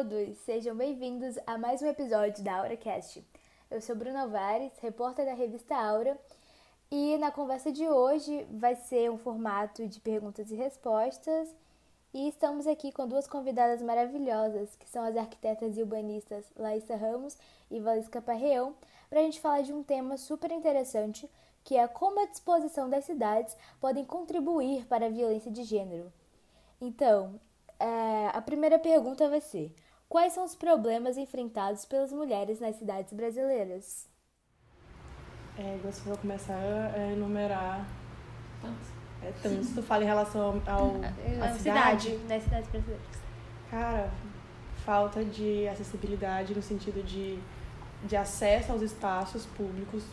todos! Sejam bem-vindos a mais um episódio da AuraCast. Eu sou Bruna Alvares, repórter da revista Aura, e na conversa de hoje vai ser um formato de perguntas e respostas. E estamos aqui com duas convidadas maravilhosas, que são as arquitetas e urbanistas Laísa Ramos e Valisca Parreão, para a gente falar de um tema super interessante, que é como a disposição das cidades podem contribuir para a violência de gênero. Então, é, a primeira pergunta vai ser: quais são os problemas enfrentados pelas mulheres nas cidades brasileiras? É, você vai começar a enumerar Tantos. é, tantos. Tu fala em relação ao, Na à cidade. nas cidades brasileiras. Cara, falta de acessibilidade no sentido de, de acesso aos espaços públicos,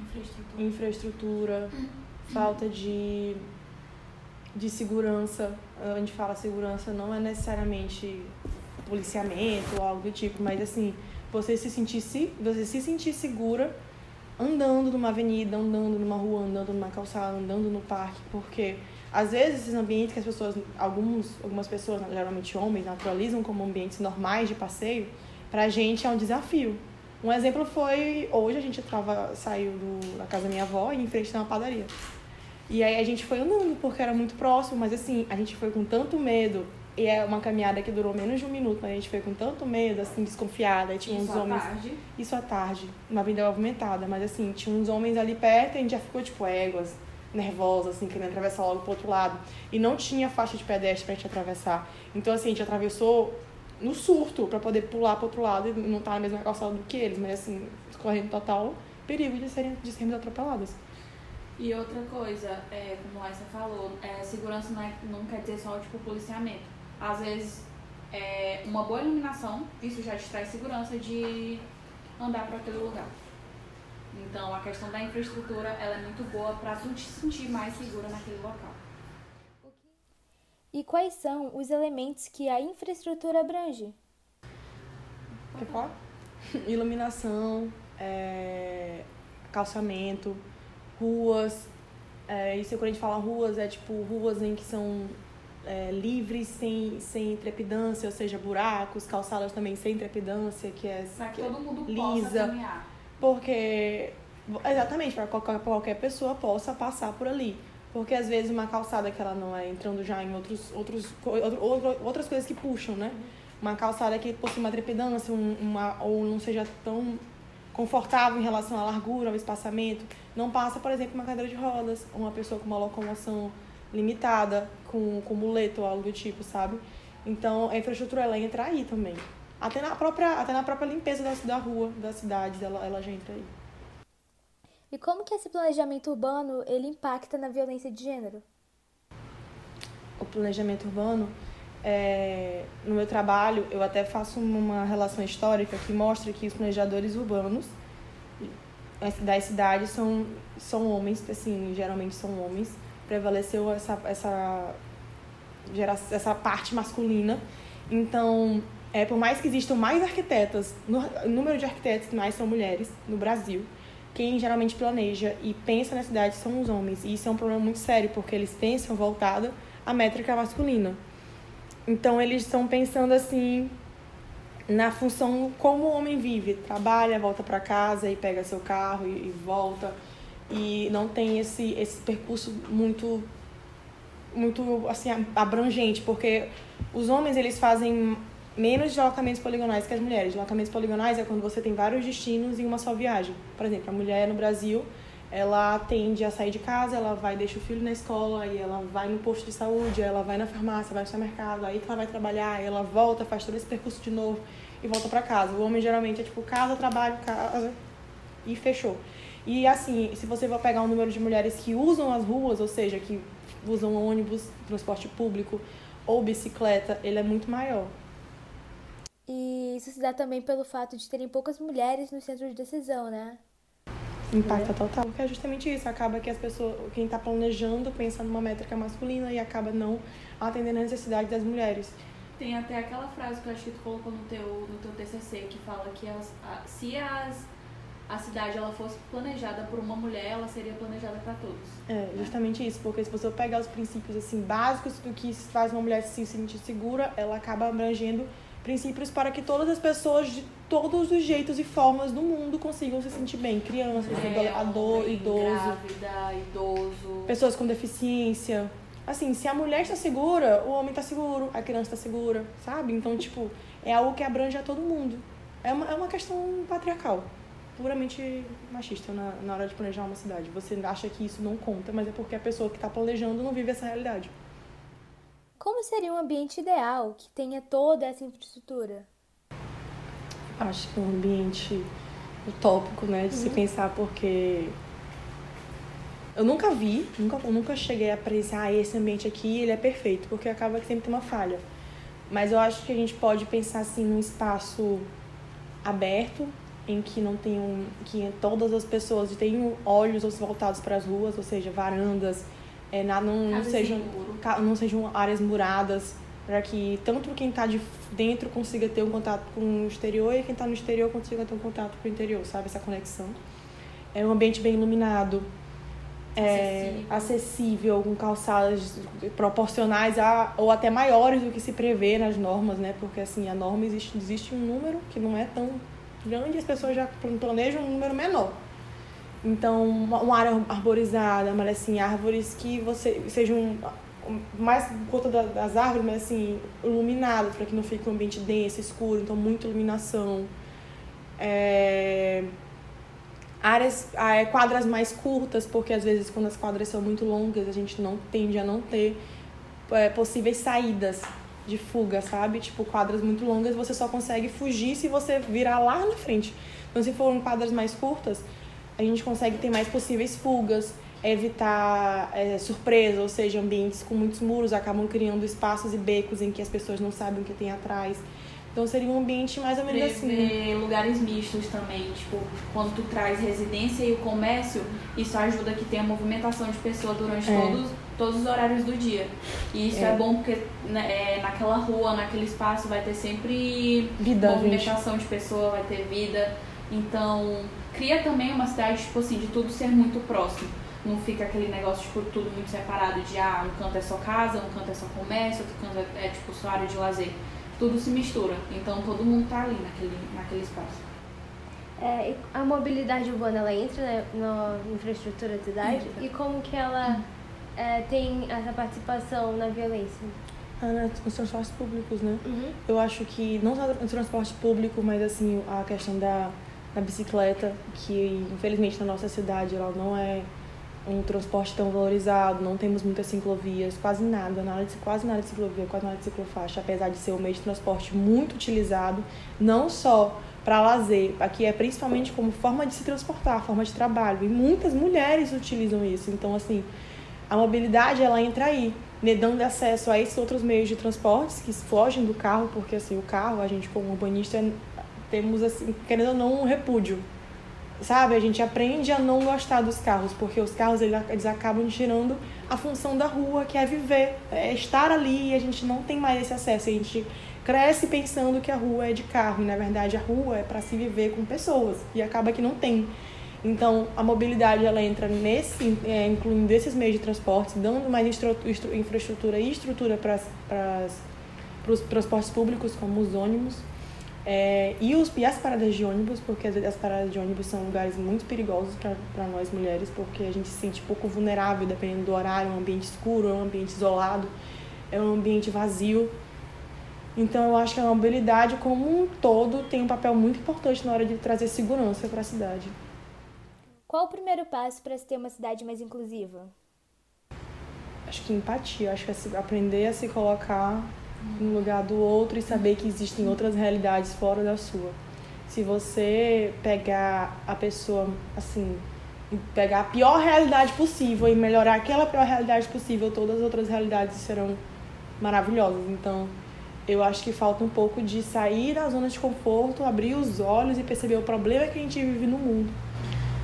Infraestrutura. infraestrutura, falta de, de segurança. A gente fala segurança não é necessariamente policiamento ou algo do tipo, mas assim, você se sentir, se, você se sentir segura andando numa avenida, andando numa rua, andando numa calçada, andando no parque, porque às vezes esses ambientes que as pessoas, alguns, algumas pessoas, geralmente homens, naturalizam como ambientes normais de passeio, pra gente é um desafio. Um exemplo foi, hoje a gente tava, saiu do, da casa da minha avó e em frente a uma padaria. E aí a gente foi andando, porque era muito próximo, mas assim, a gente foi com tanto medo, e é uma caminhada que durou menos de um minuto, mas a gente foi com tanto medo, assim, desconfiada, e tinha uns Isso à homens... tarde. Isso à tarde, uma avenida movimentada, mas assim, tinha uns homens ali perto e a gente já ficou, tipo, éguas, nervosa, assim, querendo atravessar logo pro outro lado. E não tinha faixa de pedestre pra gente atravessar. Então, assim, a gente atravessou no surto pra poder pular pro outro lado e não estar na mesma calçada do que eles, mas assim, correndo total perigo de, serem, de sermos atropeladas. E outra coisa, é, como a Laissa falou, é, segurança não, é- não quer dizer só tipo policiamento. Às vezes, é, uma boa iluminação, isso já te traz segurança de andar para aquele lugar. Então, a questão da infraestrutura ela é muito boa para tu te sentir mais segura naquele local. E quais são os elementos que a infraestrutura abrange? Quer falar? Iluminação, é, calçamento, ruas. É, isso quando a gente fala ruas, é tipo ruas em que são é, livres, sem, sem trepidância, ou seja, buracos, calçadas também sem trepidância, que é, Para que é todo mundo possa lisa. caminhar. porque exatamente para qualquer, qualquer pessoa possa passar por ali porque às vezes uma calçada que ela não é entrando já em outros outros outro- outras coisas que puxam né uma calçada que possui uma trepidância um- uma ou não seja tão confortável em relação à largura ao espaçamento não passa por exemplo uma cadeira de rodas uma pessoa com uma locomoção limitada com com muleta ou algo do tipo sabe então a infraestrutura ela entra aí também até na própria até na própria limpeza da, da rua das cidades ela, ela já entra aí E como que esse planejamento urbano ele impacta na violência de gênero? o planejamento urbano, é, no meu trabalho, eu até faço uma relação histórica que mostra que os planejadores urbanos as- das cidades são, são homens, assim, geralmente são homens. Prevaleceu essa, essa, essa parte masculina. Então, é, por mais que existam mais arquitetas, no, número de arquitetos mais são mulheres no Brasil, quem geralmente planeja e pensa na cidade são os homens. E isso é um problema muito sério, porque eles pensam voltada à métrica masculina. Então, eles estão pensando assim na função como o homem vive, trabalha, volta para casa e pega seu carro e, e volta e não tem esse esse percurso muito muito assim abrangente, porque os homens eles fazem menos deslocamentos poligonais que as mulheres. Deslocamentos poligonais é quando você tem vários destinos em uma só viagem. Por exemplo, a mulher no Brasil, ela tende a sair de casa, ela vai deixa o filho na escola, aí ela vai no posto de saúde, ela vai na farmácia, vai no supermercado, aí que ela vai trabalhar, ela volta, faz todo esse percurso de novo e volta para casa. O homem geralmente é tipo casa, trabalho, casa e fechou. E assim, se você for pegar o número de mulheres que usam as ruas, ou seja, que usam ônibus, transporte público ou bicicleta, ele é muito maior. E isso se dá também pelo fato de terem poucas mulheres no centro de decisão, né? Impacta total. Porque é justamente isso. Acaba que as pessoas, quem está planejando, pensa numa métrica masculina e acaba não atendendo a necessidade das mulheres. Tem até aquela frase que eu acho que tu colocou no teu, no teu TCC que fala que as, a- se as, a cidade ela fosse planejada por uma mulher, ela seria planejada para todos. É, justamente isso. Porque se você pegar os princípios assim básicos do que faz uma mulher se sentir segura, ela acaba abrangendo princípios para que todas as pessoas de todos os jeitos e formas do mundo consigam se sentir bem. Crianças, É, adulto, idoso, Grávida, idoso. pessoas com deficiência. Assim, se a mulher está segura, o homem está seguro, a criança está segura, sabe? Então, tipo, é algo que abrange a todo mundo. É uma, é uma questão patriarcal, puramente machista na, na hora de planejar uma cidade. Você acha que isso não conta, mas é porque a pessoa que está planejando não vive essa realidade. Como seria um ambiente ideal que tenha toda essa infraestrutura? Acho que é um ambiente utópico, né, de se pensar, porque eu nunca vi, nunca, nunca cheguei a apreciar ah, esse ambiente aqui, ele é perfeito, porque acaba que sempre tem uma falha. Mas eu acho que a gente pode pensar assim num espaço aberto, em que não tenham, que todas as pessoas tenham olhos voltados para as ruas, ou seja, varandas, é, na- não, não sejam não sejam áreas muradas, para que tanto quem está de dentro consiga ter um contato com o exterior e quem está no exterior consiga ter um contato com o interior, sabe? Essa conexão. É um ambiente bem iluminado, é, Acessível. acessível, com calçadas proporcionais a, ou até maiores do que se prevê nas normas, né? Porque assim, a norma existe, existe um número que não é tão grande as pessoas já planejam um número menor. Então, uma, área arborizada, mas assim, árvores que você sejam mais por conta da- das árvores, mas assim, iluminado, para que não fique um ambiente denso, escuro, então muita iluminação. É, áreas, ah, é, quadras mais curtas, porque às vezes quando as quadras são muito longas, a gente não tende a não ter é, possíveis saídas de fuga, sabe? Tipo, quadras muito longas, você só consegue fugir se você virar lá na frente. Então, se forem quadras mais curtas, a gente consegue ter mais possíveis fugas, evitar é, surpresa, ou seja, ambientes com muitos muros acabam criando espaços e becos em que as pessoas não sabem o que tem atrás. Então seria um ambiente mais ou menos assim. né? Prever lugares mistos também, tipo, quando tu traz residência e o comércio, isso ajuda que tenha movimentação de pessoas durante É. todos, todos os horários do dia. E isso é, É. bom porque né, é, naquela rua, naquele espaço, vai ter sempre Vida, gente. movimentação de pessoa, vai ter vida. Então, cria também uma cidade, tipo assim, de tudo ser muito próximo. Não fica aquele negócio, tipo, tudo muito separado de, ah, um canto é só casa, um canto é só comércio, outro canto é, é tipo, só área de lazer. Tudo se mistura. Então, todo mundo tá ali naquele, naquele espaço. É, a mobilidade urbana ela entra né, na infraestrutura da cidade Entra. e como que ela é, tem essa participação na violência? Ah, né, Os transportes públicos, né? Uhum. Eu acho que não só o transporte público, mas assim, a questão da, da bicicleta, que infelizmente na nossa cidade ela não é um transporte tão valorizado, não temos muitas ciclovias, quase nada, nada de, quase nada de ciclovia, quase nada de ciclofaixa, apesar de ser um meio de transporte muito utilizado, não só para lazer, aqui é principalmente como forma de se transportar, forma de trabalho, e muitas mulheres utilizam isso, então assim, a mobilidade ela entra aí, né, dando acesso a esses outros meios de transportes que fogem do carro, porque assim, o carro, a gente como urbanista, temos assim, querendo ou não, um repúdio. Sabe? A gente aprende a não gostar dos carros, porque os carros eles acabam tirando a função da rua, que é viver, é estar ali e a gente não tem mais esse acesso. A gente cresce pensando que a rua é de carro e na verdade a rua é para se viver com pessoas e acaba que não tem. Então, a mobilidade ela entra nesse, é, incluindo esses meios de transporte, dando mais infraestrutura e estrutura para os transportes públicos, como os ônibus, é, e, os, e as paradas de ônibus, porque às vezes as paradas de ônibus são lugares muito perigosos para nós mulheres, porque a gente se sente pouco vulnerável dependendo do horário, é um ambiente escuro, é um ambiente isolado, é um ambiente vazio. Então, eu acho que a mobilidade como um todo tem um papel muito importante na hora de trazer segurança para a cidade. Qual o primeiro passo para se ter uma cidade mais inclusiva? Acho que empatia, acho que é aprender a se colocar no lugar do outro e saber que existem outras realidades fora da sua. Se você pegar a pessoa, assim, pegar a pior realidade possível e melhorar aquela pior realidade possível, todas as outras realidades serão maravilhosas. Então, eu acho que falta um pouco de sair da zona de conforto, abrir os olhos e perceber o problema que a gente vive no mundo.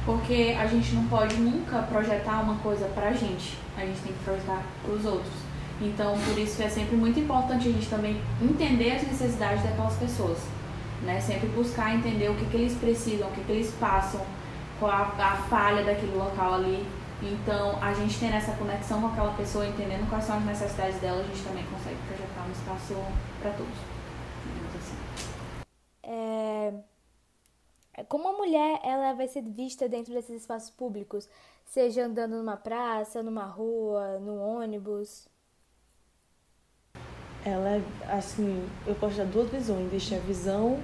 Porque a gente não pode nunca projetar uma coisa pra gente. A gente tem que projetar pros outros. Então, por isso é sempre muito importante a gente também entender as necessidades daquelas pessoas. Né? Sempre buscar entender o que, que eles precisam, o que, que eles passam, qual a, a falha daquele local ali. Então, a gente tendo essa conexão com aquela pessoa, entendendo quais são as necessidades dela, a gente também consegue projetar um espaço para todos. assim. É... Como a mulher ela vai ser vista dentro desses espaços públicos, seja andando numa praça, numa rua, no ônibus? Ela assim, eu posso dar duas visões. Existe a visão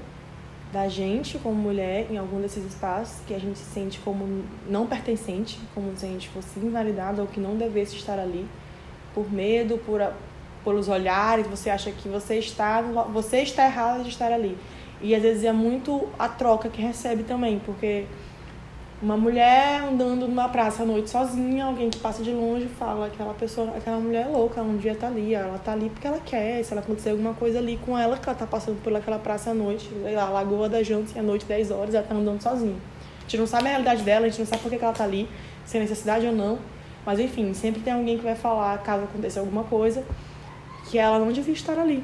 da gente como mulher em algum desses espaços que a gente se sente como não pertencente, como se a gente fosse invalidada ou que não devesse estar ali por medo, por pelos olhares, você acha que você está você está errada de estar ali. E às vezes é muito a troca que recebe também, porque uma mulher andando numa praça à noite sozinha, alguém que passa de longe fala aquela pessoa, aquela mulher é louca, ela um dia tá ali, ela tá ali porque ela quer, se ela acontecer alguma coisa ali com ela, que ela tá passando por aquela praça à noite, lá, Lagoa da Janta, à noite, 10 horas, ela tá andando sozinha. A gente não sabe a realidade dela, a gente não sabe por que ela tá ali, se é necessidade ou não, mas enfim, sempre tem alguém que vai falar, caso aconteça alguma coisa, que ela não devia estar ali.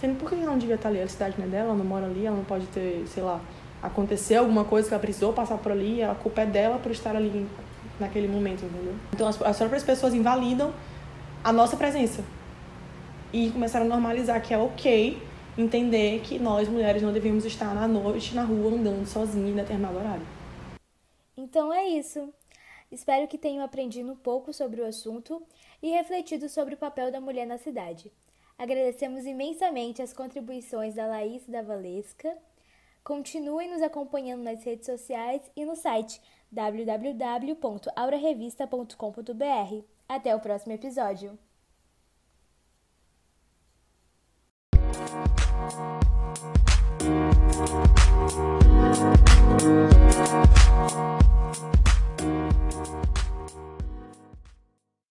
Sendo por que ela não devia estar ali? A cidade não é dela, ela não mora ali, ela não pode ter, sei lá, acontecer alguma coisa que ela precisou passar por ali, a culpa é dela por estar ali naquele momento, entendeu? Então as, as próprias pessoas invalidam a nossa presença e começaram a normalizar que é ok entender que nós mulheres não devemos estar na noite na rua andando sozinha em determinado horário. Então é isso. Espero que tenham aprendido um pouco sobre o assunto e refletido sobre o papel da mulher na cidade. Agradecemos imensamente as contribuições da Laís e da Valesca Continuem nos acompanhando nas redes sociais e no site www.aurarevista.com.br. Até o próximo episódio. Música